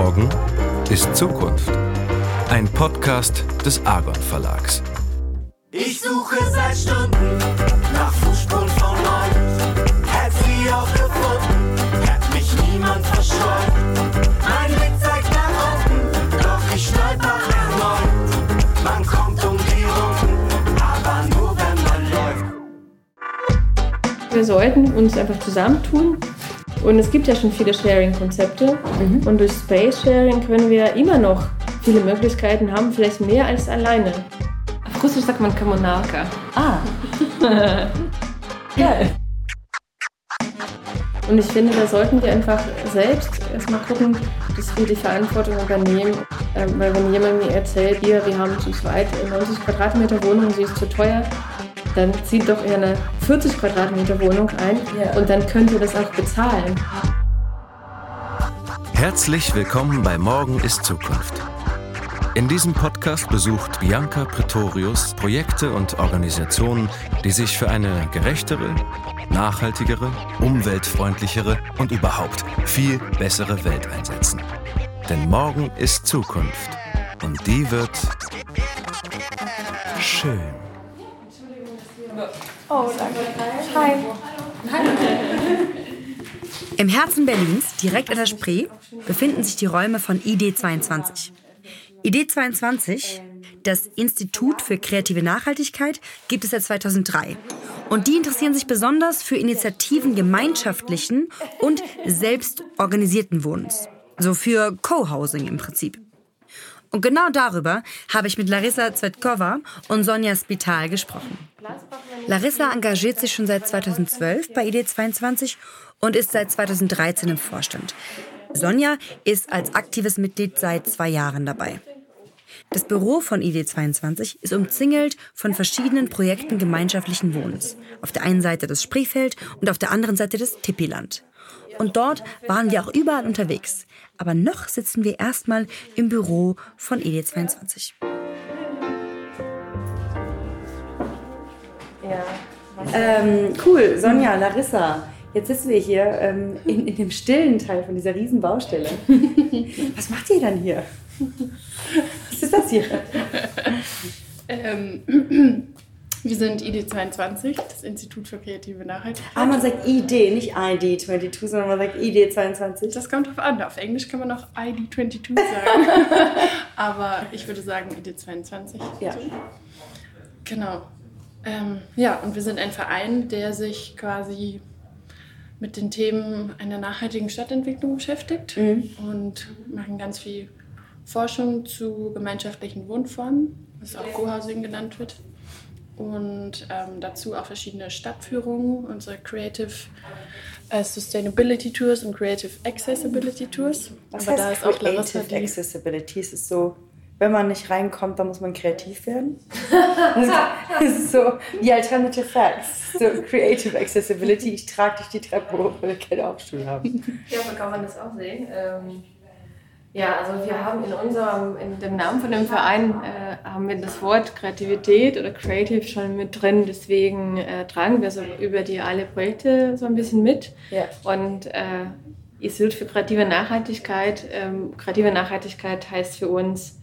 Morgen ist Zukunft. Ein Podcast des Argon Verlags. Ich suche seit Stunden nach Fußspuren von euch. Hätt sie auch gefunden, hätt mich niemand verscheut. Mein Blick zeigt nach unten, doch ich stolper erneut. Man kommt um die Runden, aber nur wenn man läuft. Wir sollten uns einfach zusammentun. Und es gibt ja schon viele Sharing-Konzepte. Und durch Space Sharing können wir immer noch viele Möglichkeiten haben, vielleicht mehr als alleine. Auf Russisch sagt man Kommunalka. Ah. Geil. Und ich finde, da sollten wir einfach selbst erstmal gucken, dass wir die Verantwortung übernehmen. Ähm, weil wenn jemand mir erzählt, hier, wir haben zu zweit 90 Quadratmeter Wohnung, sie ist zu teuer, dann zieht doch eher eine 40 Quadratmeter Wohnung ein Ja. und dann könnt ihr das auch bezahlen. Herzlich willkommen bei Morgen ist Zukunft. In diesem Podcast besucht Bianca Pretorius Projekte und Organisationen, die sich für eine gerechtere, nachhaltigere, umweltfreundlichere und überhaupt viel bessere Welt einsetzen. Denn morgen ist Zukunft und die wird schön. Im Herzen Berlins, direkt an der Spree, befinden sich die Räume von ID22. ID22, das Institut für kreative Nachhaltigkeit, gibt es seit 2003. Und die interessieren sich besonders für Initiativen gemeinschaftlichen und selbstorganisierten Wohnens. So für Co-Housing im Prinzip. Und genau darüber habe ich mit Larissa Zvetkova und Sonja Spital gesprochen. Larissa engagiert sich schon seit 2012 bei ID22 und ist seit 2013 im Vorstand. Sonja ist als aktives Mitglied seit zwei Jahren dabei. Das Büro von ID22 ist umzingelt von verschiedenen Projekten gemeinschaftlichen Wohnens. Auf der einen Seite das Spreefeld und auf der anderen Seite das Tippiland. Und dort waren wir auch überall unterwegs. Aber noch sitzen wir erstmal im Büro von ID22. Ähm, cool, Sonja, Larissa. Jetzt sitzen wir hier ähm, in, in dem stillen Teil von dieser riesen Baustelle. Was macht ihr dann hier? Was ist das hier? Ähm, wir sind ID22, das Institut für kreative Nachhaltigkeit. Ah, man sagt ID, nicht ID22, sondern man sagt ID22. Das kommt drauf an. Auf Englisch kann man auch ID22 sagen. Aber ich würde sagen ID22. Ja. Genau. Ähm, ja, und wir sind ein Verein, der sich quasi mit den Themen einer nachhaltigen Stadtentwicklung beschäftigt und machen ganz viel Forschung zu gemeinschaftlichen Wohnformen, was auch Co-Housing genannt wird. Und ähm, dazu auch verschiedene Stadtführungen, unsere Creative äh, Sustainability Tours und Creative Accessibility Tours. Was Aber heißt da ist auch Larissa Creative Accessibility? Es ist so, wenn man nicht reinkommt, dann muss man kreativ werden. Das ist so die Alternative Facts. So Creative Accessibility. Ich trage dich die Treppe hoch, weil wir keine Aufstuhl haben. Ja, so kann man das auch sehen. Ähm, ja, also wir haben in unserem, in dem Namen von dem Verein äh, haben wir das Wort Kreativität oder Creative schon mit drin. Deswegen äh, tragen wir so über die alle Projekte so ein bisschen mit. Ja. Und äh, Institut für kreative Nachhaltigkeit. Ähm, kreative Nachhaltigkeit heißt für uns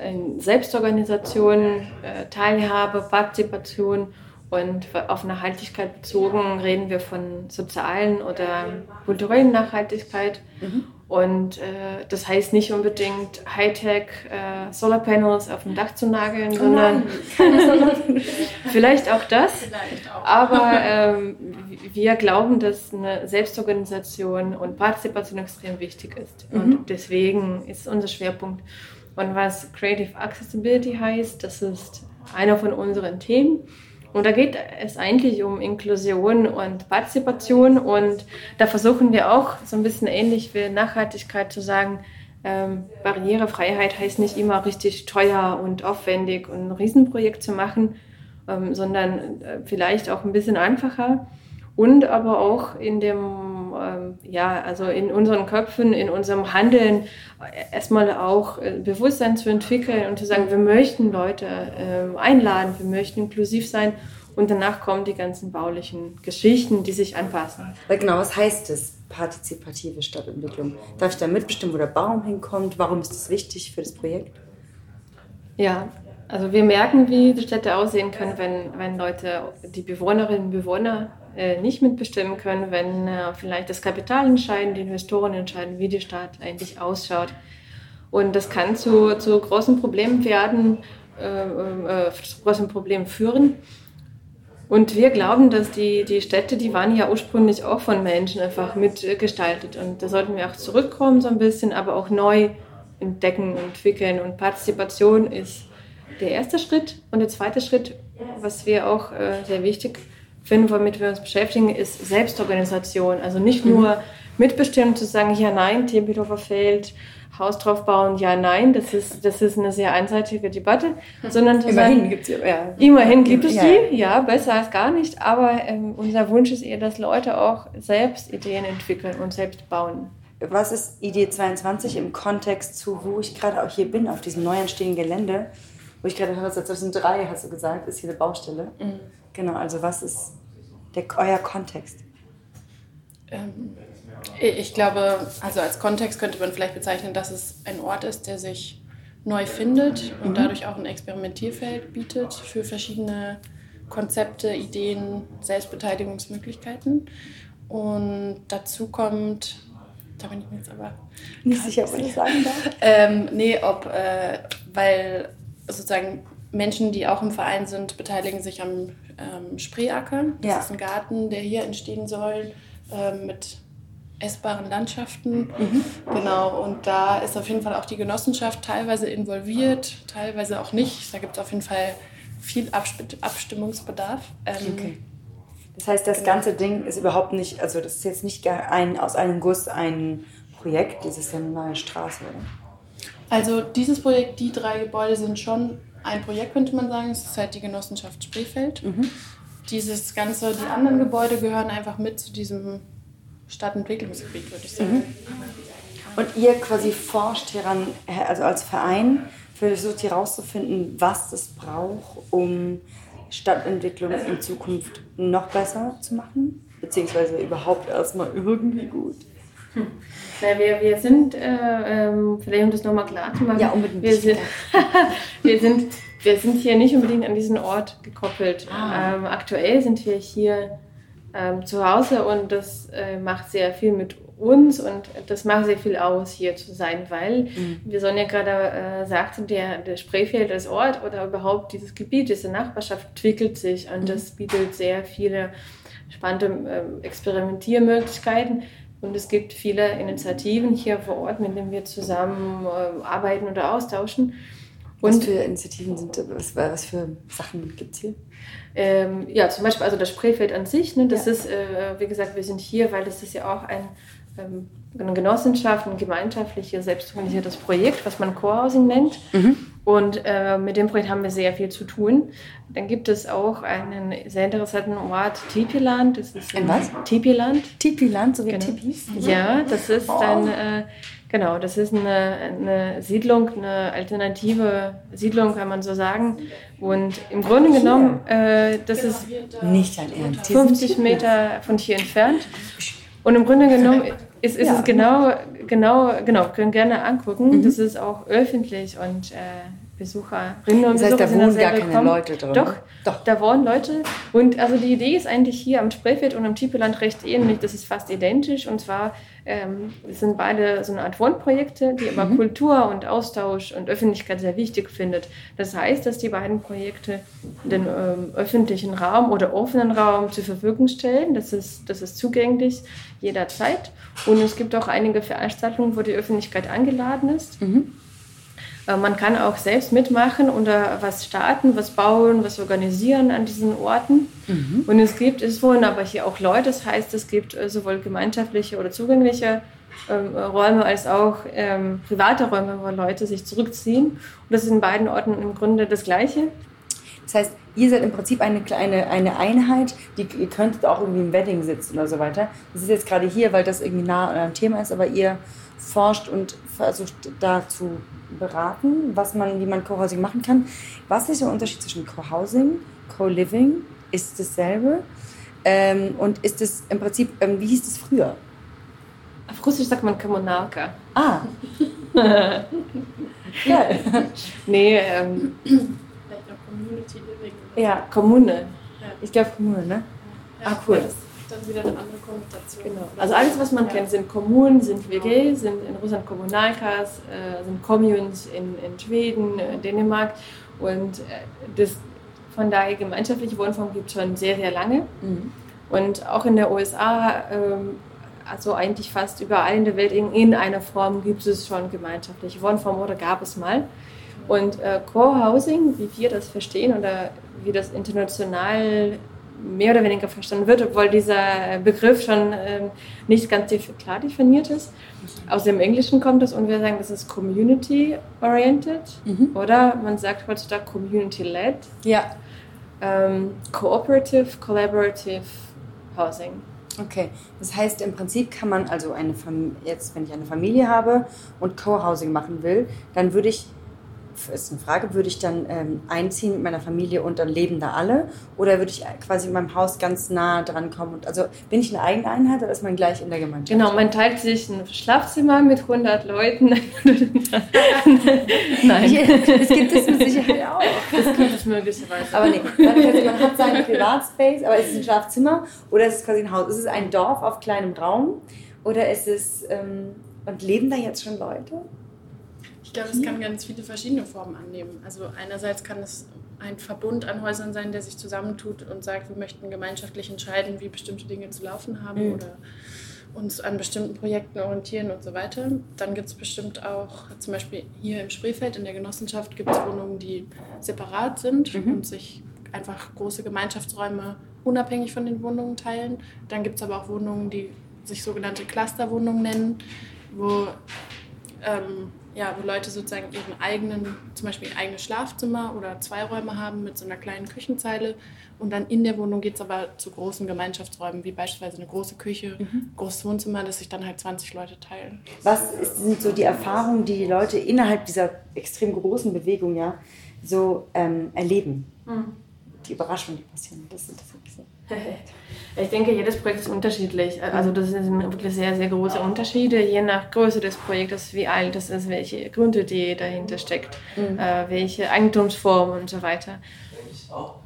äh, Selbstorganisation, äh, Teilhabe, Partizipation und auf Nachhaltigkeit bezogen reden wir von sozialen oder kulturellen Nachhaltigkeit. Und äh, das heißt nicht unbedingt Hightech äh, Solarpanels auf dem Dach zu nageln, sondern vielleicht auch das. Aber ähm, wir glauben, dass eine Selbstorganisation und Partizipation extrem wichtig ist. Und deswegen ist unser Schwerpunkt. Und was Creative Accessibility heißt, das ist einer von unseren Themen. Und da geht es eigentlich um Inklusion und Partizipation. Und da versuchen wir auch so ein bisschen ähnlich wie Nachhaltigkeit zu sagen, ähm, Barrierefreiheit heißt nicht immer richtig teuer und aufwendig und ein Riesenprojekt zu machen, ähm, sondern äh, vielleicht auch ein bisschen einfacher. Und aber auch in dem, ähm, ja, also in unseren Köpfen, in unserem Handeln erstmal auch äh, Bewusstsein zu entwickeln und zu sagen, wir möchten Leute ähm, einladen, wir möchten inklusiv sein Und danach kommen die ganzen baulichen Geschichten, die sich anpassen. Weil genau, was heißt das, partizipative Stadtentwicklung? Darf ich da mitbestimmen, wo der Baum hinkommt? Warum ist das wichtig für das Projekt? Ja, also wir merken, wie die Städte aussehen können, wenn, wenn Leute, die Bewohnerinnen und Bewohner äh, nicht mitbestimmen können, wenn äh, vielleicht das Kapital entscheiden, die Investoren entscheiden, wie die Stadt eigentlich ausschaut. Und das kann zu, zu großen Problemen werden, äh, äh, zu großen Problemen führen. Und wir glauben, dass die, die Städte, die waren ja ursprünglich auch von Menschen einfach mitgestaltet. Und da sollten wir auch zurückkommen so ein bisschen, aber auch neu entdecken, entwickeln. Und Partizipation ist der erste Schritt. Und der zweite Schritt, was wir auch äh, sehr wichtig finden, womit wir uns beschäftigen, ist Selbstorganisation. Also nicht nur mhm. mitbestimmen zu sagen, ja, nein, Tempelhofer Feld, Haus drauf bauen, ja, nein, das ist, das ist eine sehr einseitige Debatte, sondern zu immerhin sagen, gibt's ja, ja. immerhin gibt es Ja. die, ja, besser als gar nicht, aber ähm, unser Wunsch ist eher, dass Leute auch selbst Ideen entwickeln und selbst bauen. Was ist Idee 22 im Kontext zu, wo ich gerade auch hier bin, auf diesem neu entstehenden Gelände? Wo ich gerade höre, seit 2003 hast du gesagt, ist hier eine Baustelle. Genau, also was ist der, euer Kontext? Ähm, ich glaube, also als Kontext könnte man vielleicht bezeichnen, dass es ein Ort ist, der sich neu findet und dadurch auch ein Experimentierfeld bietet für verschiedene Konzepte, Ideen, Selbstbeteiligungsmöglichkeiten. Und dazu kommt, da bin ich mir jetzt aber Nicht sicher, was ich sagen darf. ähm, nee, ob, äh, weil sozusagen Menschen, die auch im Verein sind, beteiligen sich am ähm, Spreeacker. Das Ja. ist ein Garten, der hier entstehen soll, ähm, mit essbaren Landschaften. Genau, und da ist auf jeden Fall auch die Genossenschaft teilweise involviert, teilweise auch nicht. Da gibt es auf jeden Fall viel Abst Abstimmungsbedarf. Ähm, Okay. Das heißt, das ganze Ding ist überhaupt nicht, also das ist jetzt nicht ein, aus einem Guss ein Projekt, ist ja eine neue Straße, oder? Also dieses Projekt, die drei Gebäude sind schon ein Projekt, könnte man sagen. Es ist halt die Genossenschaft Spreefeld. Dieses ganze, die anderen Gebäude gehören einfach mit zu diesem Stadtentwicklungsgebiet, würde ich sagen. Und ihr quasi forscht hieran, also als Verein, versucht hier rauszufinden, was es braucht, um Stadtentwicklung in Zukunft noch besser zu machen, beziehungsweise überhaupt erstmal irgendwie gut. Na, wir, wir sind, äh, ähm, vielleicht um das nochmal klar zu machen, Ja, unbedingt. Wir sind, wir, sind, wir sind hier nicht unbedingt an diesen Ort gekoppelt. Ah. Ähm, aktuell sind wir hier ähm, zu Hause und das äh, macht sehr viel mit uns und das macht sehr viel aus, hier zu sein, weil, Mhm. wie Sonja gerade äh, sagte, der, der Spreefeld als Ort oder überhaupt dieses Gebiet, diese Nachbarschaft entwickelt sich und das bietet sehr viele spannende ähm, Experimentiermöglichkeiten. Und es gibt viele Initiativen hier vor Ort, mit denen wir zusammen äh, arbeiten oder austauschen. Was Und für Initiativen sind, was, was für Sachen gibt es hier? ähm, ja, zum Beispiel also das Spreefeld an sich, ne, das Ja. ist, äh, wie gesagt, wir sind hier, weil das ist ja auch ein, ähm, eine Genossenschaft, ein gemeinschaftliches, selbstorganisiertes Projekt, was man Co-Housing nennt. Und äh, mit dem Projekt haben wir sehr viel zu tun. Dann gibt es auch einen sehr interessanten Ort, Tipiland. Das ist Ein was? Tipiland. Tipi-Land, so wie Genau. Tipis? Ja, das ist dann, äh, genau, das ist eine, eine Siedlung, eine alternative Siedlung, kann man so sagen. Und im Grunde genommen, äh, das ist Nicht sind 50 Meter von hier entfernt. Und im Grunde genommen ist, ist Ja. es genau, genau, genau, können gerne angucken. Das ist auch öffentlich und äh, Besucherinnen und Das heißt, Besucher da wohnen gar keine. Leute drin. Doch, Doch. da wohnen Leute. Und also die Idee ist eigentlich hier am Spreefeld und am Tipeland recht ähnlich. Das ist fast identisch. Und zwar ähm, sind beide so eine Art Wohnprojekte, die aber Kultur und Austausch und Öffentlichkeit sehr wichtig findet. Das heißt, dass die beiden Projekte den ähm, öffentlichen Raum oder offenen Raum zur Verfügung stellen. Das ist, das ist zugänglich jederzeit. Und es gibt auch einige Veranstaltungen, wo die Öffentlichkeit eingeladen ist. Äh, Man kann auch selbst mitmachen oder was starten, was bauen, was organisieren an diesen Orten. Und es gibt, es wohnen aber hier auch Leute, das heißt, es gibt äh, sowohl gemeinschaftliche oder zugängliche ähm, Räume als auch ähm, private Räume, wo Leute sich zurückziehen. Und das ist in beiden Orten im Grunde das Gleiche. Das heißt, ihr seid im Prinzip eine kleine eine Einheit, die ihr könntet auch irgendwie im Wedding sitzen oder so weiter. Das ist jetzt gerade hier, weil das irgendwie nah an einem Thema ist, aber ihr forscht und versucht da zu beraten, was man, wie man Co-Housing machen kann. Was ist der Unterschied zwischen Co-Housing, Co-Living ist dasselbe. Ähm, und ist es im Prinzip, ähm, wie hieß das früher? Auf Russisch sagt man Kommunalka. Ah. Geil. nee, ähm, Vielleicht noch Community Living. ja, Kommune. Ich glaube Kommune, ne? Ja, Ah, cool. Ist dann wieder eine andere Konnotation. Genau. Also alles, was man Ja. kennt, sind Kommunen, sind WG, sind in Russland Kommunalkas, äh, sind Communes in, in Schweden, äh, Dänemark. Und äh, das, von daher gemeinschaftliche Wohnform gibt es schon sehr, sehr lange. Mhm. Und auch in der USA, ähm, also eigentlich fast überall in der Welt, in, in einer Form gibt es schon gemeinschaftliche Wohnform oder gab es mal. Und äh, Co-Housing, wie wir das verstehen oder wie das international mehr oder weniger verstanden wird, obwohl dieser Begriff schon ähm, nicht ganz klar definiert ist. Aus dem Englischen kommt es und wir sagen, das ist community-oriented Mhm. oder man sagt heutzutage community-led, Ja. ähm, cooperative, collaborative housing. Okay, das heißt im Prinzip kann man also eine Fam jetzt, wenn ich eine Familie habe und Co-Housing machen will, dann würde ich, ist eine Frage, würde ich dann ähm, einziehen mit meiner Familie und dann leben da alle oder würde ich quasi in meinem Haus ganz nah dran kommen? Und, also bin ich eine eigene Einheit oder ist man gleich in der Gemeinschaft? Genau, man teilt sich ein Schlafzimmer mit 100 Leuten. Nein, Ja, das gibt es mit Sicherheit auch. das gibt es möglicherweise. Aber nee, man, hat seinen Privatspace, aber ist es ein Schlafzimmer oder ist es quasi ein Haus? Ist es ein Dorf auf kleinem Raum oder ist es, ähm, und leben da jetzt schon Leute? Ich glaube, es kann ganz viele verschiedene Formen annehmen. Also einerseits kann es ein Verbund an Häusern sein, der sich zusammentut und sagt, wir möchten gemeinschaftlich entscheiden, wie bestimmte Dinge zu laufen haben Mhm. oder uns an bestimmten Projekten orientieren und so weiter. Dann gibt es bestimmt auch, zum Beispiel hier im Spreefeld in der Genossenschaft gibt es Wohnungen, die separat sind Mhm. und sich einfach große Gemeinschaftsräume unabhängig von den Wohnungen teilen. Dann gibt es aber auch Wohnungen, die sich sogenannte Clusterwohnungen nennen, wo ähm, ja, wo Leute sozusagen ihren eigenen, zum Beispiel ein eigenes Schlafzimmer oder zwei Räume haben mit so einer kleinen Küchenzeile. Und dann in der Wohnung geht es aber zu großen Gemeinschaftsräumen, wie beispielsweise eine große Küche, großes Wohnzimmer, das sich dann halt 20 Leute teilen. Was ist, sind so die Erfahrungen, die die Leute innerhalb dieser extrem großen Bewegung ja so ähm, erleben? Die Überraschungen, die passieren, das interessiert mich so. Ich denke, jedes Projekt ist unterschiedlich. Also das sind wirklich sehr, sehr große Unterschiede, je nach Größe des Projektes, wie alt es ist, welche Grundidee dahinter steckt, äh, welche Eigentumsform und so weiter.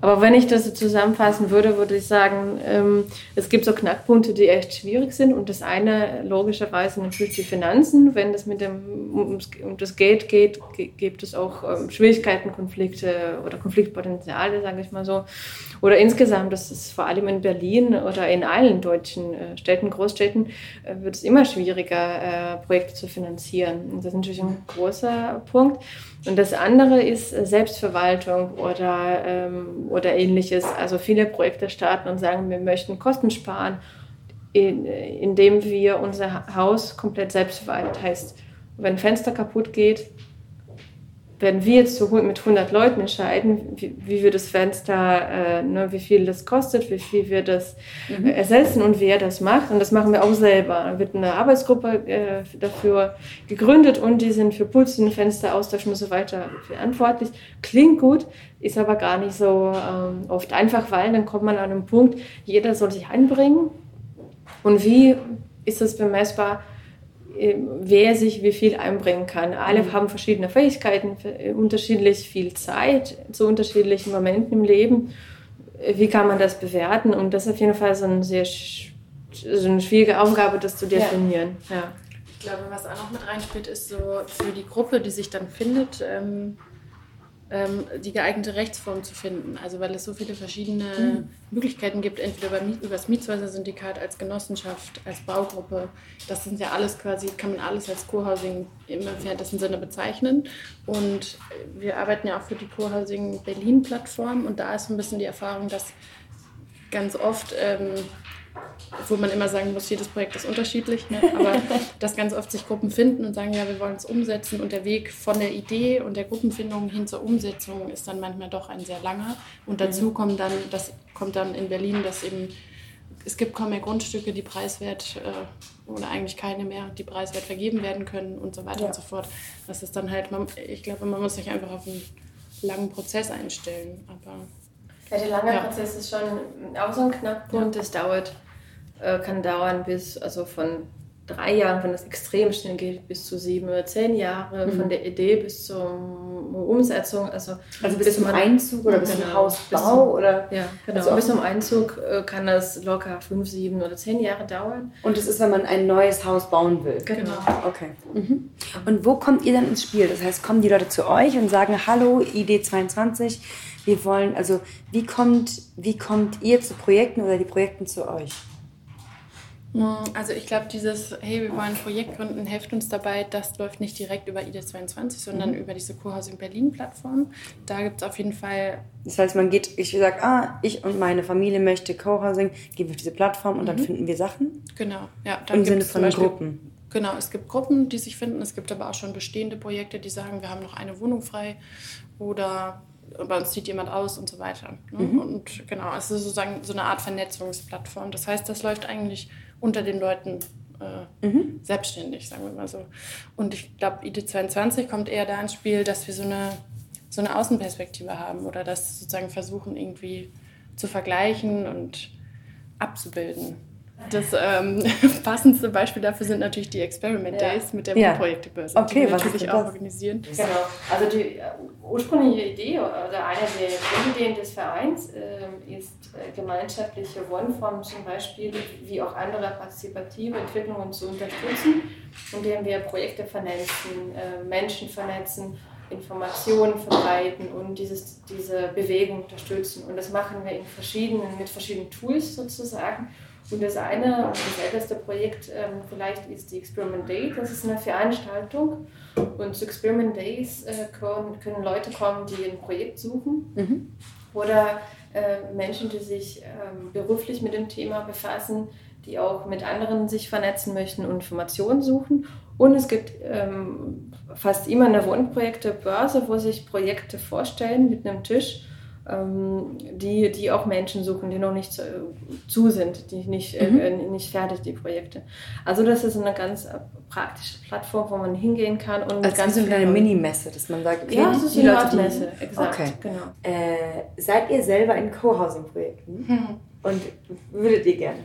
Aber wenn ich das so zusammenfassen würde, würde ich sagen, ähm, es gibt so Knackpunkte, die echt schwierig sind. Und das eine logischerweise natürlich die Finanzen. Wenn es mit dem ums, um das Geld geht, ge- gibt es auch ähm, Schwierigkeiten, Konflikte oder Konfliktpotenziale, sage ich mal so. Oder insgesamt, das ist vor allem in Berlin oder in allen deutschen äh, Städten, Großstädten, äh, wird es immer schwieriger, äh, Projekte zu finanzieren. Und das ist natürlich ein großer Punkt. Und das andere ist äh, Selbstverwaltung oder, ähm, oder ähnliches. Also viele Projekte starten und sagen, wir möchten Kosten sparen, in, indem wir unser Haus komplett selbst verwalten. Heißt, wenn ein Fenster kaputt geht, werden wir jetzt so mit 100 Leuten entscheiden, wie, wie wir das Fenster, äh, ne, wie viel das kostet, wie viel wir das äh, ersetzen und wer das macht. Und das machen wir auch selber. Da wird eine Arbeitsgruppe äh, dafür gegründet und die sind für Putzen, Fenster austauschen und so weiter verantwortlich. Klingt gut, ist aber gar nicht so ähm, oft einfach, weil dann kommt man an einen Punkt, jeder soll sich einbringen. Und wie ist das bemessbar? Äh, wer sich wie viel einbringen kann. Alle haben verschiedene Fähigkeiten, äh, unterschiedlich viel Zeit zu unterschiedlichen Momenten im Leben. Äh, Wie kann man das bewerten? Und das ist auf jeden Fall so eine sehr so eine schwierige Aufgabe, das zu definieren. Ja. Ich glaube, was auch noch mit reinspielt, ist so für die Gruppe, die sich dann findet, ähm, ähm, die geeignete Rechtsform zu finden. Also weil es so viele verschiedene Möglichkeiten gibt, entweder über, über das Mietshäuser-Syndikat, als Genossenschaft, als Baugruppe. Das sind ja alles quasi, kann man alles als Co-Housing im entferntesten Sinne bezeichnen. Und wir arbeiten ja auch für die Co-Housing Berlin-Plattform und da ist so ein bisschen die Erfahrung, dass ganz oft ähm, wo man immer sagen muss, jedes Projekt ist unterschiedlich, ne? aber dass ganz oft sich Gruppen finden und sagen, ja, wir wollen es umsetzen und der Weg von der Idee und der Gruppenfindung hin zur Umsetzung ist dann manchmal doch ein sehr langer und dazu kommt dann, das kommt dann in Berlin, dass eben es gibt kaum mehr Grundstücke, die preiswert äh, oder eigentlich keine mehr, die preiswert vergeben werden können und so weiter Ja. und so fort. Das ist dann halt, man, ich glaube, man muss sich einfach auf einen langen Prozess einstellen, aber Ja, der lange ja. Prozess ist schon auch so ein Knackpunkt. Das dauert, äh, kann dauern bis, also von drei Jahren, wenn das extrem schnell geht, bis zu sieben oder zehn Jahre, mhm. von der Idee bis zur Umsetzung. Also, also bis, zum Einzug oder bis genau, zum Hausbau? Bis zum, oder? Ja, genau. Also bis zum Einzug äh, kann das locker fünf, sieben oder zehn Jahre dauern. Und das ist, wenn man ein neues Haus bauen will? Genau. Okay. Mhm. Und wo kommt ihr dann ins Spiel? Das heißt, kommen die Leute zu euch und sagen, hallo, Idee 22, wir wollen, also wie kommt, wie kommt ihr zu Projekten oder die Projekten zu euch? Mm, also ich glaube, dieses, hey, wir wollen ein Projekt gründen, helft uns dabei, das läuft nicht direkt über ID22, sondern mhm. über diese Co-Housing Berlin-Plattform. Da gibt es auf jeden Fall... Das heißt, man geht, ich sage, ah, ich und meine Familie möchte Co-Housing, gehen wir auf diese Plattform und mhm. dann finden wir Sachen? Genau, ja. Dann Im Sinne von Beispiel, Gruppen? Genau, es gibt Gruppen, die sich finden. Es gibt aber auch schon bestehende Projekte, die sagen, wir haben noch eine Wohnung frei oder bei uns zieht jemand aus und so weiter. Ne? Mhm. Und genau, es ist sozusagen so eine Art Vernetzungsplattform. Das heißt, das läuft eigentlich unter den Leuten äh, mhm. selbstständig, sagen wir mal so. Und ich glaube, ID22 kommt eher da ins Spiel, dass wir so eine, so eine Außenperspektive haben oder das sozusagen versuchen irgendwie zu vergleichen und abzubilden. Das ähm, passendste Beispiel dafür sind natürlich die Experiment Days ja. mit der ja. Projektebörse, okay, die wir natürlich auch organisieren. Genau. Also die äh, ursprüngliche Idee oder eine der Grundideen des Vereins äh, ist äh, gemeinschaftliche Wohnformen zum Beispiel wie auch andere partizipative Entwicklungen zu unterstützen, indem wir Projekte vernetzen, äh, Menschen vernetzen, Informationen verbreiten und dieses, diese Bewegung unterstützen. Und das machen wir in verschiedenen, mit verschiedenen Tools sozusagen. Und das eine, das älteste Projekt ähm, vielleicht ist die Experiment Day. Das ist eine Veranstaltung. Und zu Experiment Days äh, können, können, Leute kommen, die ein Projekt suchen. Mhm. Oder äh, Menschen, die sich ähm, beruflich mit dem Thema befassen, die auch mit anderen sich vernetzen möchten und Informationen suchen. Und es gibt ähm, fast immer eine Wohnprojekte-Börse, wo sich Projekte vorstellen mit einem Tisch die, die auch Menschen suchen, die noch nicht zu, zu sind, die nicht, äh, mhm. äh, nicht fertig, die Projekte. Also das ist eine ganz äh, praktische Plattform, wo man hingehen kann. Und also ganz so eine kleine Mini-Messe, dass man sagt, okay, ja, das ist die eine Leute, Messe, exakt. Okay. Genau. Äh, seid ihr selber in Co-Housing-Projekten? Mhm. Und würdet ihr gerne?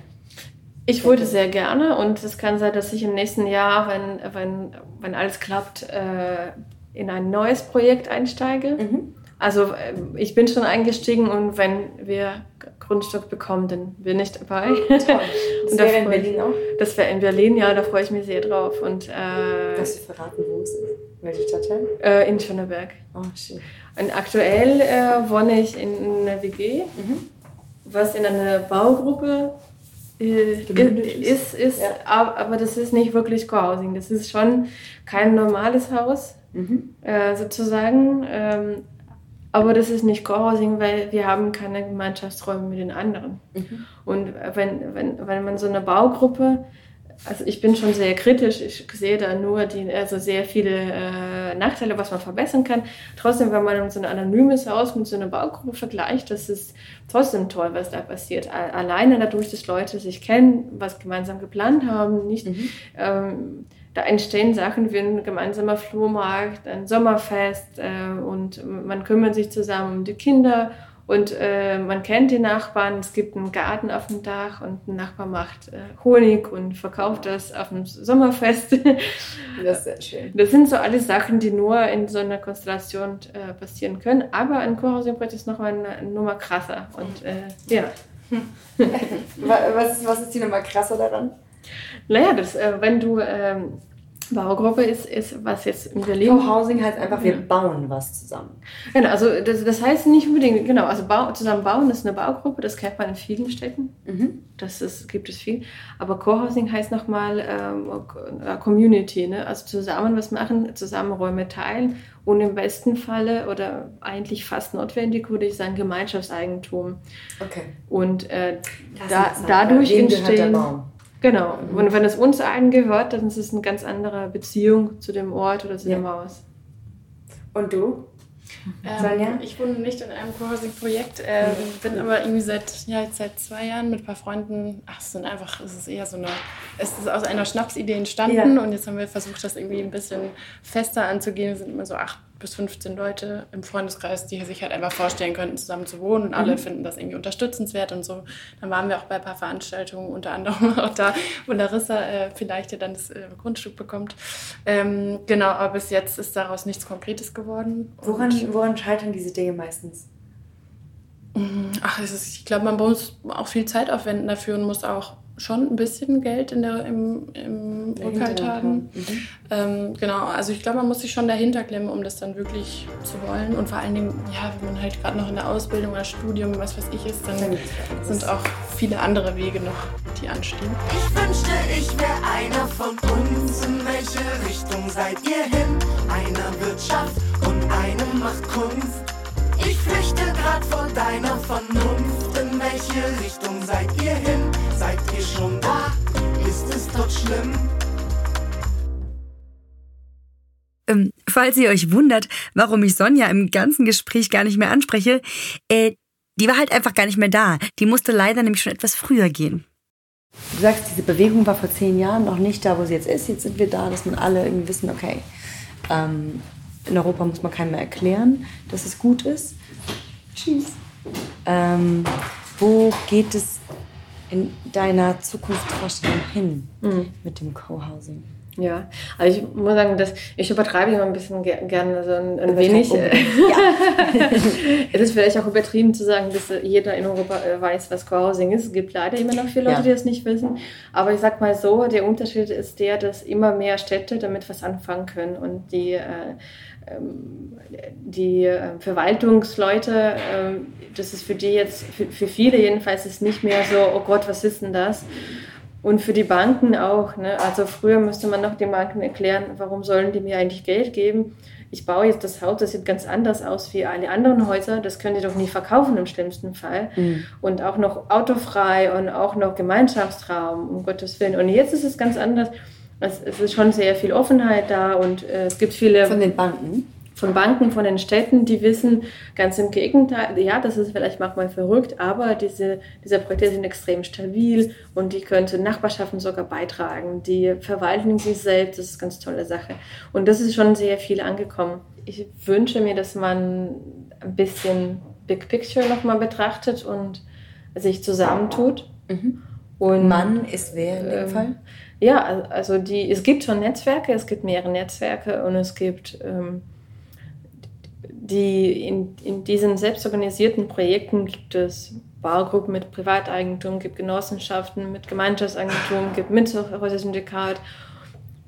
Ich würde sehr gerne und es kann sein, dass ich im nächsten Jahr, wenn, wenn, wenn alles klappt, äh, in ein neues Projekt einsteige. Mhm. Also ähm, ich bin schon eingestiegen und wenn wir Grundstück bekommen, dann bin ich dabei. Oh, toll. Das wäre in Berlin ich, auch? Das wäre in Berlin, ja, da freue ich mich sehr drauf. Und, äh, Kannst du verraten, wo es ist? Welche Stadtteil? Äh, in Schöneberg. Oh, schön. Und aktuell äh, wohne ich in einer WG, mhm. was in einer Baugruppe äh, ist, ist ja. aber das ist nicht wirklich Co-Housing. Das ist schon kein normales Haus, mhm. äh, sozusagen. Ähm, aber das ist nicht Co-Housing, weil wir haben keine Gemeinschaftsräume mit den anderen. Mhm. Und wenn, wenn, wenn man so eine Baugruppe, also ich bin schon sehr kritisch, ich sehe da nur die, also sehr viele äh, Nachteile, was man verbessern kann. Trotzdem, wenn man so ein anonymes Haus mit so einer Baugruppe vergleicht, das ist trotzdem toll, was da passiert. Alleine dadurch, dass Leute sich kennen, was gemeinsam geplant haben, nicht... Mhm. Ähm, da entstehen Sachen wie ein gemeinsamer Flohmarkt, ein Sommerfest äh, und man kümmert sich zusammen um die Kinder und äh, man kennt die Nachbarn. Es gibt einen Garten auf dem Dach und ein Nachbar macht äh, Honig und verkauft das auf dem Sommerfest. Das ist sehr schön. Das sind so alles Sachen, die nur in so einer Konstellation äh, passieren können. Aber ein Kurhausbrett ist noch mal eine Nummer krasser. Und äh, ja. was, ist, was ist die Nummer krasser daran? Naja, das, äh, wenn du ähm, Baugruppe ist, ist, was jetzt in Berlin. Co-Housing heißt einfach, wir bauen was zusammen. Genau, also das, das heißt nicht unbedingt, genau, also Bau, zusammen bauen ist eine Baugruppe, das kennt man in vielen Städten. Mhm. Das ist, gibt es viel. Aber Co-Housing heißt nochmal ähm, Community, ne? also zusammen was machen, zusammen Räume teilen und im besten Falle oder eigentlich fast notwendig, würde ich sagen, Gemeinschaftseigentum. Okay. Und äh, da, dadurch entstehen. Genau. Mhm. Und wenn es uns allen gehört, dann ist es eine ganz andere Beziehung zu dem Ort oder zu ja. dem Haus. Und du? Ähm, ich wohne nicht in einem Co-Housing-Projekt, äh, bin aber irgendwie seit, ja, seit zwei Jahren mit ein paar Freunden, ach, es sind einfach, es ist eher so eine, es ist aus einer Schnapsidee entstanden ja. und jetzt haben wir versucht, das irgendwie ein bisschen fester anzugehen. Wir sind immer so acht bis 15 Leute im Freundeskreis, die sich halt einfach vorstellen könnten, zusammen zu wohnen und alle mhm. finden das irgendwie unterstützenswert und so. Dann waren wir auch bei ein paar Veranstaltungen, unter anderem auch da, wo Larissa äh, vielleicht ja dann das äh, Grundstück bekommt. Ähm, genau, aber bis jetzt ist daraus nichts Konkretes geworden. Woran, woran scheitern diese Dinge meistens? Mhm. Ach, ist, ich glaube, man muss auch viel Zeit aufwenden dafür und muss auch schon ein bisschen Geld in der, im, im Rückhalt haben. Mhm. Ähm, genau, also ich glaube, man muss sich schon dahinter klemmen, um das dann wirklich zu wollen. Und vor allen Dingen, ja, wenn man halt gerade noch in der Ausbildung oder Studium, was weiß ich ist, dann sind auch viele andere Wege noch, die anstehen. Ich wünschte, ich wäre einer von uns. In welche Richtung seid ihr hin? Einer Wirtschaft und einem macht Kunst. Ich flüchte grad vor deiner Vernunft. In welche Richtung seid ihr hin? Seid ihr schon da? Ist es dort schlimm? Ähm, falls ihr euch wundert, warum ich Sonja im ganzen Gespräch gar nicht mehr anspreche, äh, die war halt einfach gar nicht mehr da. Die musste leider nämlich schon etwas früher gehen. Du sagst, diese Bewegung war vor zehn Jahren noch nicht da, wo sie jetzt ist. Jetzt sind wir da, dass man alle irgendwie wissen, okay, ähm, in Europa muss man keinem mehr erklären, dass es gut ist. Tschüss. Ähm, wo geht es in deiner Zukunftsvorstellung hin mhm. mit dem Co-Housing? Ja, also ich muss sagen, dass ich übertreibe immer ein bisschen ger gerne so ein, ein wenig. Ja. es ist vielleicht auch übertrieben zu sagen, dass jeder in Europa äh, weiß, was Co-Housing ist. Es gibt leider immer noch viele Leute, ja. die das nicht wissen. Aber ich sag mal so, der Unterschied ist der, dass immer mehr Städte damit was anfangen können und die äh, ähm, die äh, Verwaltungsleute, ähm, das ist für die jetzt, für, viele jedenfalls, ist nicht mehr so, oh Gott, was ist denn das? Und für die Banken auch. Ne? Also früher müsste man noch den Banken erklären, warum sollen die mir eigentlich Geld geben? Ich baue jetzt das Haus, das sieht ganz anders aus wie alle anderen Häuser. Das können die doch nie verkaufen im schlimmsten Fall. Mhm. Und auch noch autofrei und auch noch Gemeinschaftsraum, um Gottes Willen. Und jetzt ist es ganz anders es, ist schon sehr viel Offenheit da und äh, es gibt viele. Von den Banken? Von Banken, von den Städten, die wissen ganz im Gegenteil, ja, das ist vielleicht manchmal verrückt, aber diese, diese Projekte sind extrem stabil und die können zu Nachbarschaften sogar beitragen. Die verwalten sich selbst, das ist eine ganz tolle Sache. Und das ist schon sehr viel angekommen. Ich wünsche mir, dass man ein bisschen Big Picture nochmal betrachtet und sich zusammentut. Mhm. Und Mann ist wer in dem ähm, Fall? Ja, also die, es gibt schon Netzwerke, es gibt mehrere Netzwerke und es gibt ähm, die in, in diesen selbstorganisierten Projekten gibt es Baugruppen mit Privateigentum, gibt Genossenschaften mit Gemeinschaftseigentum, gibt Mietshäuser-Syndikat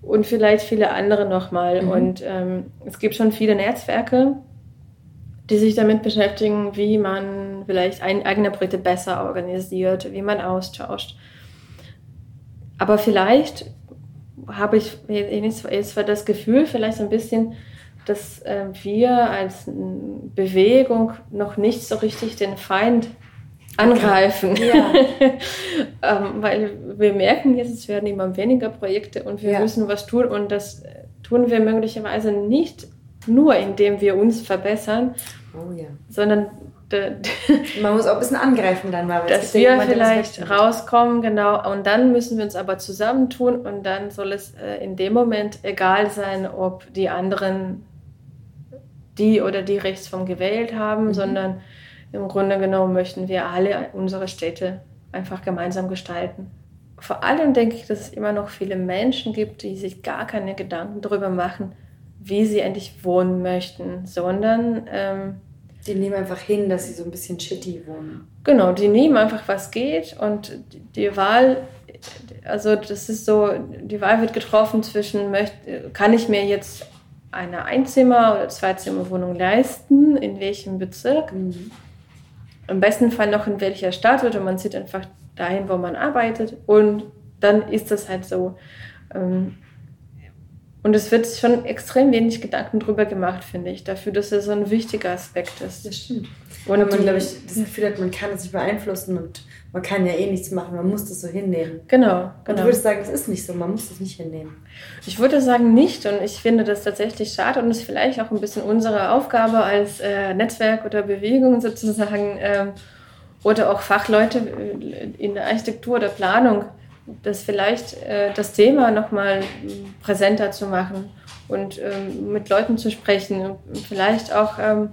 und vielleicht viele andere nochmal. Mhm. Und ähm, es gibt schon viele Netzwerke, die sich damit beschäftigen, wie man vielleicht ein, eigene Projekte besser organisiert, wie man austauscht. Aber vielleicht habe ich jetzt war das Gefühl, vielleicht ein bisschen, dass äh, wir als Bewegung noch nicht so richtig den Feind angreifen. Ja. ähm, weil wir merken jetzt, es werden immer weniger Projekte und wir ja. müssen was tun und das tun wir möglicherweise nicht nur, indem wir uns verbessern, oh, ja. sondern man muss auch ein bisschen angreifen dann mal. Dass wir vielleicht rauskommen, genau. Und dann müssen wir uns aber zusammentun und dann soll es äh, in dem Moment egal sein, ob die anderen die oder die Rechtsform gewählt haben, mhm. sondern im Grunde genommen möchten wir alle unsere Städte einfach gemeinsam gestalten. Vor allem denke ich, dass es immer noch viele Menschen gibt, die sich gar keine Gedanken darüber machen, wie sie endlich wohnen möchten, sondern ähm, die nehmen einfach hin, dass sie so ein bisschen shitty wohnen. Genau, die nehmen einfach, was geht und die Wahl, also das ist so, die Wahl wird getroffen zwischen, möchte, kann ich mir jetzt eine Einzimmer- oder Zweizimmerwohnung leisten, in welchem Bezirk? Mhm. Im besten Fall noch in welcher Stadt oder man zieht einfach dahin, wo man arbeitet und dann ist das halt so. Ähm, und es wird schon extrem wenig Gedanken drüber gemacht, finde ich, dafür, dass es so ein wichtiger Aspekt ist. Das stimmt. Und Weil man, glaube ich, das Gefühl hat, man kann es nicht beeinflussen und man kann ja eh nichts machen, man muss das so hinnehmen. Genau, genau. Und du genau. würdest sagen, es ist nicht so, man muss das nicht hinnehmen. Ich würde sagen, nicht. Und ich finde das tatsächlich schade und es ist vielleicht auch ein bisschen unsere Aufgabe als äh, Netzwerk oder Bewegung sozusagen äh, oder auch Fachleute in der Architektur oder Planung das vielleicht äh, das Thema nochmal präsenter zu machen und ähm, mit Leuten zu sprechen. Vielleicht auch ähm,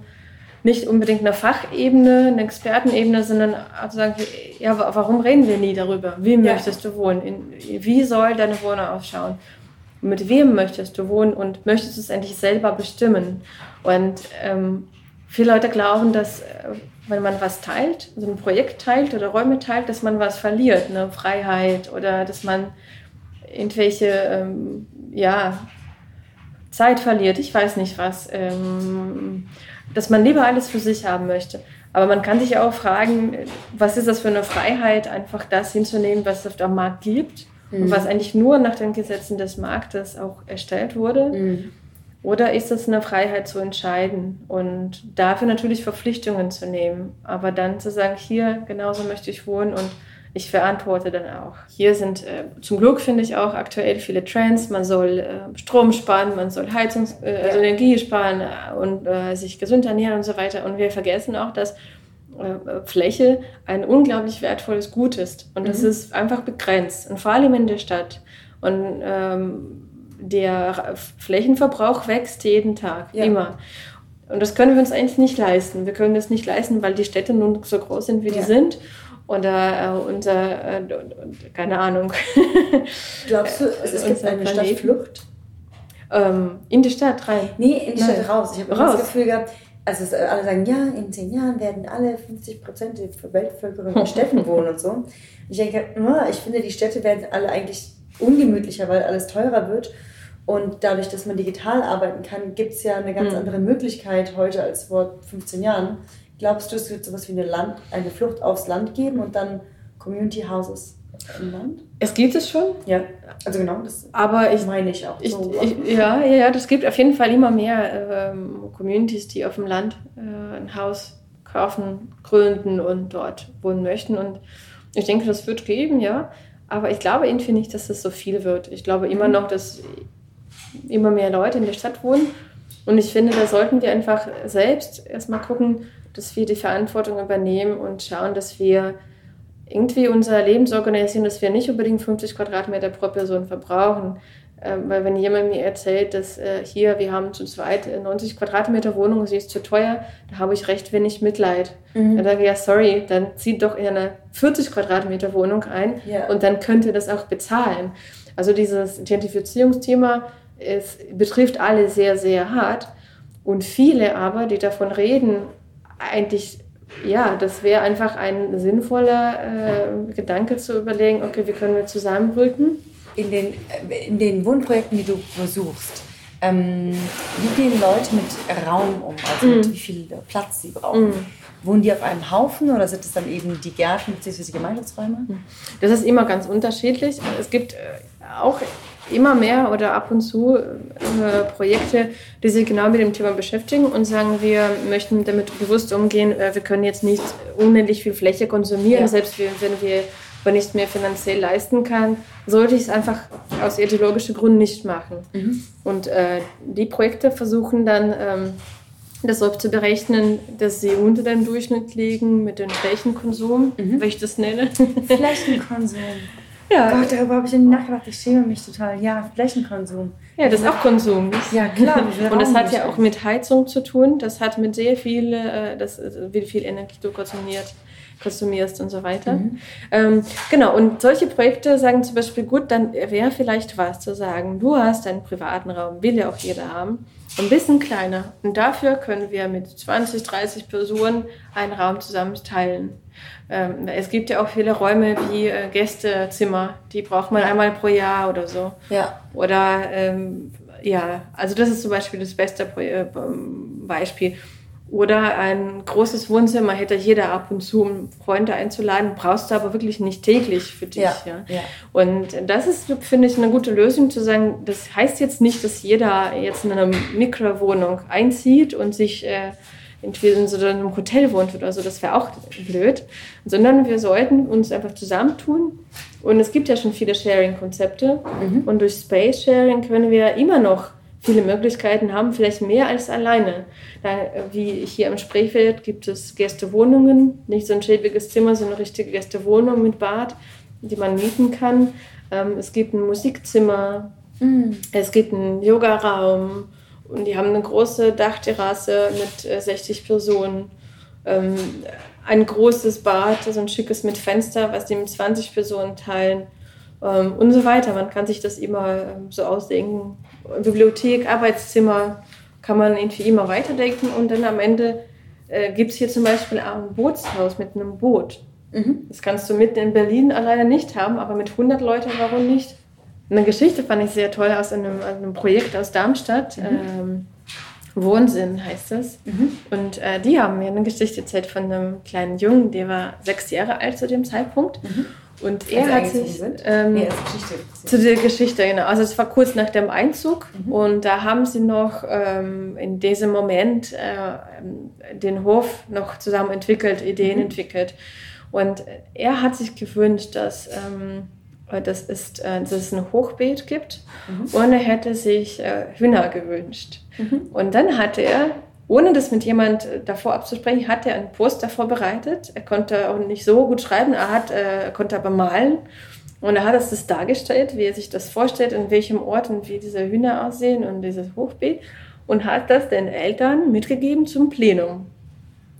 nicht unbedingt eine Fachebene, eine Expertenebene, sondern zu sagen, ja, warum reden wir nie darüber? Wie ja. möchtest du wohnen? In, wie soll deine Wohnung ausschauen? Mit wem möchtest du wohnen und möchtest du es endlich selber bestimmen? Und ähm, viele Leute glauben, dass äh, wenn man was teilt, also ein Projekt teilt oder Räume teilt, dass man was verliert, eine Freiheit oder dass man irgendwelche, ähm, ja, Zeit verliert, ich weiß nicht was, ähm, dass man lieber alles für sich haben möchte. Aber man kann sich auch fragen, was ist das für eine Freiheit, einfach das hinzunehmen, was es auf dem Markt gibt mhm. und was eigentlich nur nach den Gesetzen des Marktes auch erstellt wurde. Mhm. Oder ist es eine Freiheit zu entscheiden und dafür natürlich Verpflichtungen zu nehmen, aber dann zu sagen, hier genauso möchte ich wohnen und ich verantworte dann auch. Hier sind äh, zum Glück, finde ich, auch aktuell viele Trends. Man soll äh, Strom sparen, man soll Heizungs äh, also Energie sparen äh, und äh, sich gesund ernähren und so weiter. Und wir vergessen auch, dass äh, Fläche ein unglaublich wertvolles Gut ist. Und das mhm. ist einfach begrenzt. Und vor allem in der Stadt. Und ähm, der Flächenverbrauch wächst jeden Tag, ja. immer. Und das können wir uns eigentlich nicht leisten. Wir können das nicht leisten, weil die Städte nun so groß sind, wie ja. die sind oder äh, unser, äh, keine Ahnung. Glaubst du, es, es gibt eine Planeten. Stadtflucht? Ähm, in die Stadt rein? Nee, in die Nein. Stadt raus. Ich habe das Gefühl gehabt, also es, alle sagen, ja, in zehn Jahren werden alle 50 Prozent der Weltbevölkerung in Städten wohnen und so. Ich denke, ich finde, die Städte werden alle eigentlich ungemütlicher, weil alles teurer wird. Und dadurch, dass man digital arbeiten kann, gibt es ja eine ganz mhm. andere Möglichkeit heute als vor 15 Jahren. Glaubst du, es wird sowas wie eine, Land, eine Flucht aufs Land geben und dann Community Houses im Land? Es gibt es schon. Ja, also genau, das Aber ich, meine ich auch. Ich, so. ich, ja, ja, ja, das gibt auf jeden Fall immer mehr ähm, Communities, die auf dem Land äh, ein Haus kaufen, gründen und dort wohnen möchten. Und ich denke, das wird geben, ja. Aber ich glaube irgendwie nicht, dass das so viel wird. Ich glaube immer mhm. noch, dass immer mehr Leute in der Stadt wohnen. Und ich finde, da sollten wir einfach selbst erstmal gucken, dass wir die Verantwortung übernehmen und schauen, dass wir irgendwie unser Leben so organisieren, dass wir nicht unbedingt 50 Quadratmeter pro Person verbrauchen. Ähm, weil wenn jemand mir erzählt, dass äh, hier, wir haben zu zweit 90 Quadratmeter Wohnung, sie ist zu teuer, da habe ich recht wenig Mitleid. Mhm. Dann sage ich, ja, sorry, dann zieht doch in eine 40 Quadratmeter Wohnung ein ja. und dann könnt ihr das auch bezahlen. Also dieses Identifizierungsthema es betrifft alle sehr, sehr hart. Und viele aber, die davon reden, eigentlich, ja, das wäre einfach ein sinnvoller äh, Gedanke zu überlegen, okay, wie können wir zusammenrücken? In den, äh, in den Wohnprojekten, die du versuchst, ähm, wie gehen Leute mit Raum um, also mm. mit wie viel Platz sie brauchen? Mm. Wohnen die auf einem Haufen oder sind es dann eben die Gärten bzw. die Gemeinschaftsräume? Das ist immer ganz unterschiedlich. Es gibt äh, auch immer mehr oder ab und zu äh, Projekte, die sich genau mit dem Thema beschäftigen und sagen, wir möchten damit bewusst umgehen, äh, wir können jetzt nicht unendlich viel Fläche konsumieren, ja. selbst wenn wir aber nicht mehr finanziell leisten kann, sollte ich es einfach aus ideologischen Gründen nicht machen. Mhm. Und äh, die Projekte versuchen dann, ähm, das so zu berechnen, dass sie unter dem Durchschnitt liegen mit dem Flächenkonsum, mhm. wie ich das nenne. Flächenkonsum. Ja. Gott, darüber habe ich nicht nachgedacht. Ich schäme mich total. Ja, Flächenkonsum. Ja, das ist auch Konsum. Ja, klar. Und das hat ja auch mit Heizung zu tun. Das hat mit sehr viel, äh, das, äh, wie viel Energie du konsumiert, konsumierst und so weiter. Mhm. Ähm, genau, und solche Projekte sagen zum Beispiel, gut, dann wäre vielleicht was zu sagen. Du hast einen privaten Raum, will ja auch jeder haben ein bisschen kleiner. Und dafür können wir mit 20, 30 Personen einen Raum zusammen teilen. Ähm, es gibt ja auch viele Räume wie äh, Gästezimmer, die braucht man einmal pro Jahr oder so. Ja. Oder ähm, ja, also das ist zum Beispiel das beste äh, Beispiel. Oder ein großes Wohnzimmer hätte jeder ab und zu, um Freunde einzuladen, brauchst du aber wirklich nicht täglich für dich. Ja, ja. ja. Und das ist, finde ich, eine gute Lösung zu sagen, das heißt jetzt nicht, dass jeder jetzt in einer Mikrowohnung einzieht und sich äh, entweder in so einem Hotel wohnt oder so, das wäre auch blöd, sondern wir sollten uns einfach zusammentun. Und es gibt ja schon viele Sharing-Konzepte mhm. und durch Space Sharing können wir immer noch viele Möglichkeiten haben, vielleicht mehr als alleine. Da, wie hier im Spreefeld gibt es Gästewohnungen, nicht so ein schäbiges Zimmer, sondern eine richtige Gästewohnung mit Bad. die man mieten kann. Ähm, es gibt ein Musikzimmer, mm. es gibt einen Yogaraum und die haben eine große Dachterrasse mit äh, 60 Personen. Ähm, ein großes Bad, so ein schickes mit Fenster, was die mit 20 Personen teilen ähm, und so weiter. Man kann sich das immer ähm, so ausdenken. Bibliothek, Arbeitszimmer kann man irgendwie immer weiterdenken und dann am Ende äh, gibt es hier zum Beispiel auch ein Bootshaus mit einem Boot. Mhm. Das kannst du mitten in Berlin alleine nicht haben, aber mit 100 Leuten warum nicht? Eine Geschichte fand ich sehr toll aus einem, einem Projekt aus Darmstadt. Mhm. Ähm, Wohnsinn heißt es. Mhm. Und äh, die haben mir eine Geschichte erzählt von einem kleinen Jungen, der war sechs Jahre alt zu dem Zeitpunkt. Mhm. Und er hat sich ähm, nee, zu der Geschichte, genau. Also es war kurz nach dem Einzug mhm. und da haben sie noch ähm, in diesem Moment äh, den Hof noch zusammen entwickelt, Ideen mhm. entwickelt. Und er hat sich gewünscht, dass, ähm, das ist, äh, dass es ein Hochbeet gibt mhm. und er hätte sich äh, Hühner gewünscht. Mhm. Und dann hatte er ohne das mit jemand äh, davor abzusprechen, hat er einen Poster vorbereitet. Er konnte auch nicht so gut schreiben, er, hat, äh, konnte aber malen. Und er hat das dargestellt, wie er sich das vorstellt, in welchem Ort und wie diese Hühner aussehen und dieses Hochbeet. Und hat das den Eltern mitgegeben zum Plenum.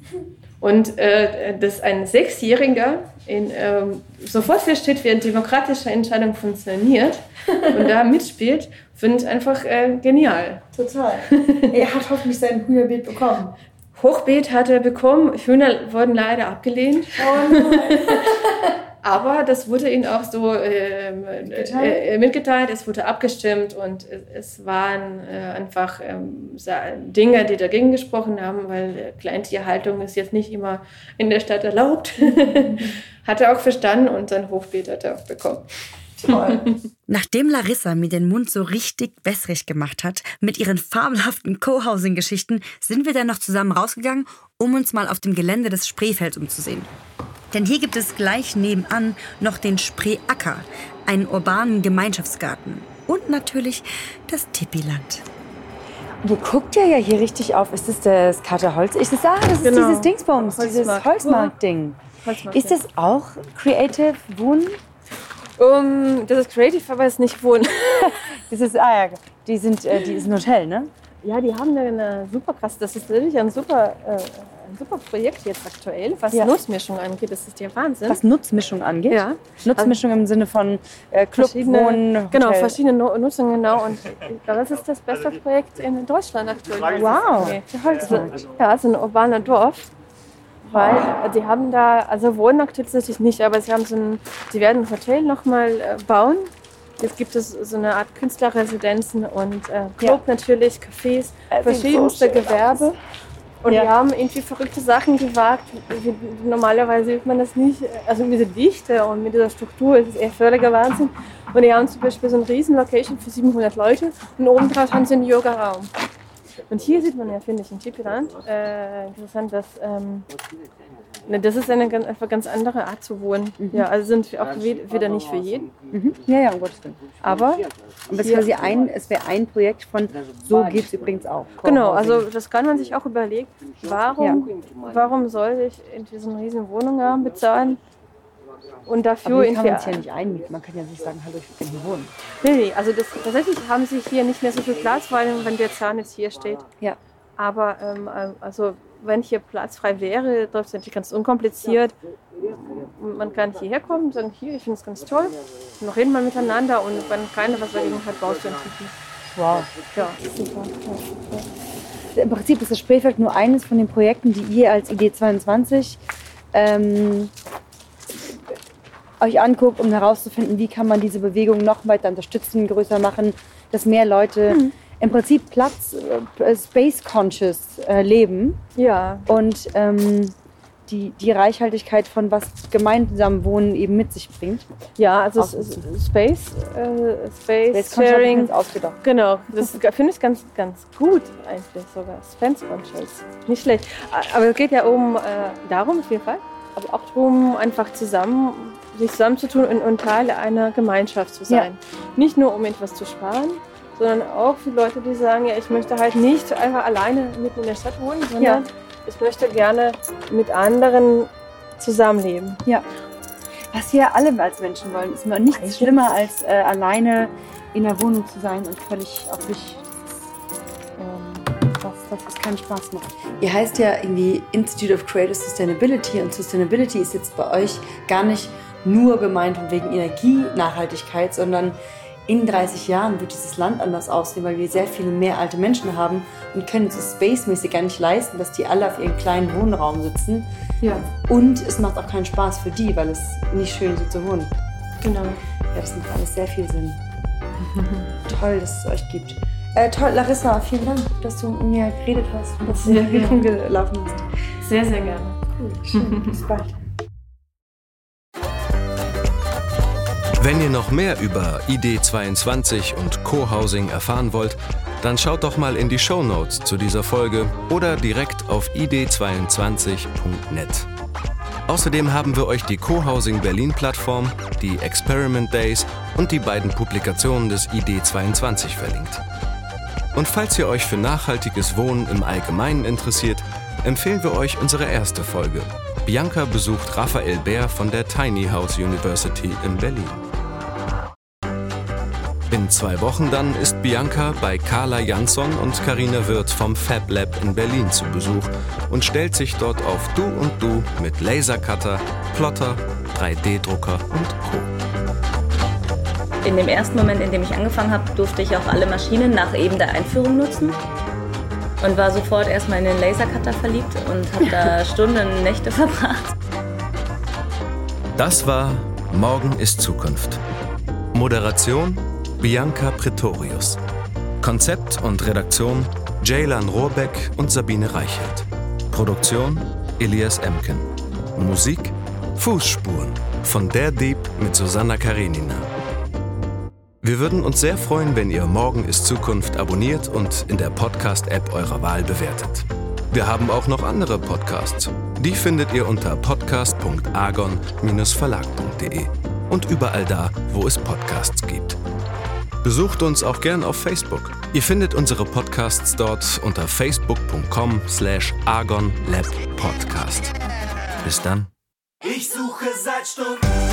Und äh, dass ein Sechsjähriger in, ähm, sofort versteht, wie eine demokratische Entscheidung funktioniert und da mitspielt, finde ich einfach äh, genial. Total. er hat hoffentlich sein Hühnerbild bekommen. Hochbeet hat er bekommen. Hühner wurden leider abgelehnt. Oh nein. Aber das wurde ihnen auch so äh, mitgeteilt? Äh, mitgeteilt, es wurde abgestimmt und es waren äh, einfach ähm, Dinge, die dagegen gesprochen haben, weil Kleintierhaltung ist jetzt nicht immer in der Stadt erlaubt. hat er auch verstanden und sein Hochbeet hat er auch bekommen. Toll. Nachdem Larissa mir den Mund so richtig wässrig gemacht hat mit ihren fabelhaften Co-Housing-Geschichten, sind wir dann noch zusammen rausgegangen, um uns mal auf dem Gelände des Spreefelds umzusehen. Denn hier gibt es gleich nebenan noch den Spreeacker, einen urbanen Gemeinschaftsgarten und natürlich das Tippiland. Und ihr guckt ja, ja hier richtig auf. Ist das das Kater Holz? Ist das, ah, das genau. ist dieses Dingsbums, dieses Holzmarkt-Ding. Holzmarkt, ist das auch Creative Wohnen? Um, das ist Creative, aber es ist nicht Wohnen. das ist, ah ja, die sind, äh, die ist ein Hotel, ne? Ja, die haben eine super krass, das ist wirklich ein super, äh, ein super Projekt jetzt aktuell, was ja. Nutzmischung angeht. Das ist ja Wahnsinn. Was Nutzmischung angeht? Ja. Nutzmischung also, im Sinne von äh, Club, Wohnen, Hotel. Genau, verschiedene Nutzungen, genau. Und ich glaube, das ist das beste Projekt in Deutschland aktuell. Wow. Okay. Ja, es ist ein urbaner Dorf. Weil die haben da, also Wohnen aktuell tatsächlich nicht, aber sie haben so ein, sie werden ein Hotel nochmal äh, bauen Jetzt gibt es so eine Art Künstlerresidenzen und äh, Club ja. natürlich, Cafés, äh, verschiedenste so Gewerbe. Und ja. die haben irgendwie verrückte Sachen gewagt. Normalerweise sieht man das nicht. Also mit dieser Dichte und mit dieser Struktur ist es eher völliger Wahnsinn. Und die haben zum Beispiel so eine riesen Location für 700 Leute und oben drauf haben sie einen Yoga-Raum. Und hier sieht man ja, finde ich, in Tipiland äh, interessant, dass ähm, Ne, das ist eine ganz, einfach ganz andere Art zu wohnen. Mhm. Ja, also sind wir auch wieder nicht für jeden. Mhm. Ja, ja, um Gottes Willen. Aber, Aber es, quasi ein, es wäre ein Projekt von, so geht es übrigens auch. Genau, also das kann man sich auch überlegen. Warum, ja. warum soll ich in diesen riesen Wohnungen bezahlen? Und dafür Aber kann man es ja nicht einmieten. Man kann ja nicht sagen, hallo, ich will hier wohnen. Nee, nee, also das, tatsächlich haben sie hier nicht mehr so viel Platz, vor allem wenn der Zahn jetzt hier steht. Ja. Aber ähm, also wenn hier Platz frei wäre, läuft es natürlich ganz unkompliziert. Man kann hierher kommen und sagen, hier, ich finde es ganz toll. Und noch reden wir miteinander und wenn keiner was dagegen hat, baust du entwickeln. Wow. Ja, super. Im Prinzip ist das Spreefeld nur eines von den Projekten, die ihr als Idee 22 ähm, euch anguckt, um herauszufinden, wie kann man diese Bewegung noch weiter unterstützen, größer machen, dass mehr Leute mhm im Prinzip Platz, äh, Space Conscious äh, leben. Ja. Und ähm, die, die Reichhaltigkeit von was gemeinsam Wohnen eben mit sich bringt. Ja, also Space, äh, Space, Space Sharing. Ausgedacht. Genau, das finde ich ganz, ganz gut eigentlich sogar. Space Conscious. Nicht schlecht. Aber es geht ja um äh, darum auf jeden Fall, aber auch darum, einfach zusammen sich zusammenzutun und, und Teil einer Gemeinschaft zu sein. Ja. Nicht nur um etwas zu sparen, sondern auch für Leute, die sagen, ja, ich möchte halt nicht einfach alleine mitten in der Stadt wohnen, sondern ja. ich möchte gerne mit anderen zusammenleben. Ja. Was wir alle als Menschen wollen. Es ist nichts Eigentlich. schlimmer, als äh, alleine in der Wohnung zu sein und völlig auf sich ähm, das, das ist keinen Spaß macht. Ihr heißt ja irgendwie Institute of Creative Sustainability und Sustainability ist jetzt bei euch gar nicht nur gemeint wegen Energienachhaltigkeit, sondern in 30 Jahren wird dieses Land anders aussehen, weil wir sehr viele mehr alte Menschen haben und können es spacemäßig gar nicht leisten, dass die alle auf ihrem kleinen Wohnraum sitzen. Ja. Und es macht auch keinen Spaß für die, weil es nicht schön ist zu wohnen. Genau. Ja, das macht alles sehr viel Sinn. toll, dass es euch gibt. Äh, toll, Larissa, vielen Dank, dass du mit mir geredet hast und dass du sehr mir gelaufen hast. Sehr, sehr gerne. Cool, schön. Bis bald. Wenn ihr noch mehr über ID22 und Co-Housing erfahren wollt, dann schaut doch mal in die Show Notes zu dieser Folge oder direkt auf id22.net. Außerdem haben wir euch die Co-Housing Berlin Plattform, die Experiment Days und die beiden Publikationen des ID22 verlinkt. Und falls ihr euch für nachhaltiges Wohnen im Allgemeinen interessiert, empfehlen wir euch unsere erste Folge. Bianca besucht Raphael Bär von der Tiny House University in Berlin. In zwei Wochen dann ist Bianca bei Carla Jansson und Karina Wirth vom Fab Lab in Berlin zu Besuch und stellt sich dort auf Du und Du mit Lasercutter, Plotter, 3D-Drucker und Co. In dem ersten Moment, in dem ich angefangen habe, durfte ich auch alle Maschinen nach eben der Einführung nutzen und war sofort erstmal in den Lasercutter verliebt und habe da Stunden, Nächte verbracht. Das war Morgen ist Zukunft. Moderation Bianca Pretorius. Konzept und Redaktion Jaylan Rohrbeck und Sabine Reichelt. Produktion Elias Emken. Musik Fußspuren von Der Dieb mit Susanna Karenina. Wir würden uns sehr freuen, wenn ihr Morgen ist Zukunft abonniert und in der Podcast-App eurer Wahl bewertet. Wir haben auch noch andere Podcasts. Die findet ihr unter podcast.argon-verlag.de und überall da, wo es Podcasts gibt. Besucht uns auch gern auf Facebook. Ihr findet unsere Podcasts dort unter facebook.com slash argonlabpodcast. Bis dann. Ich suche seit Stunden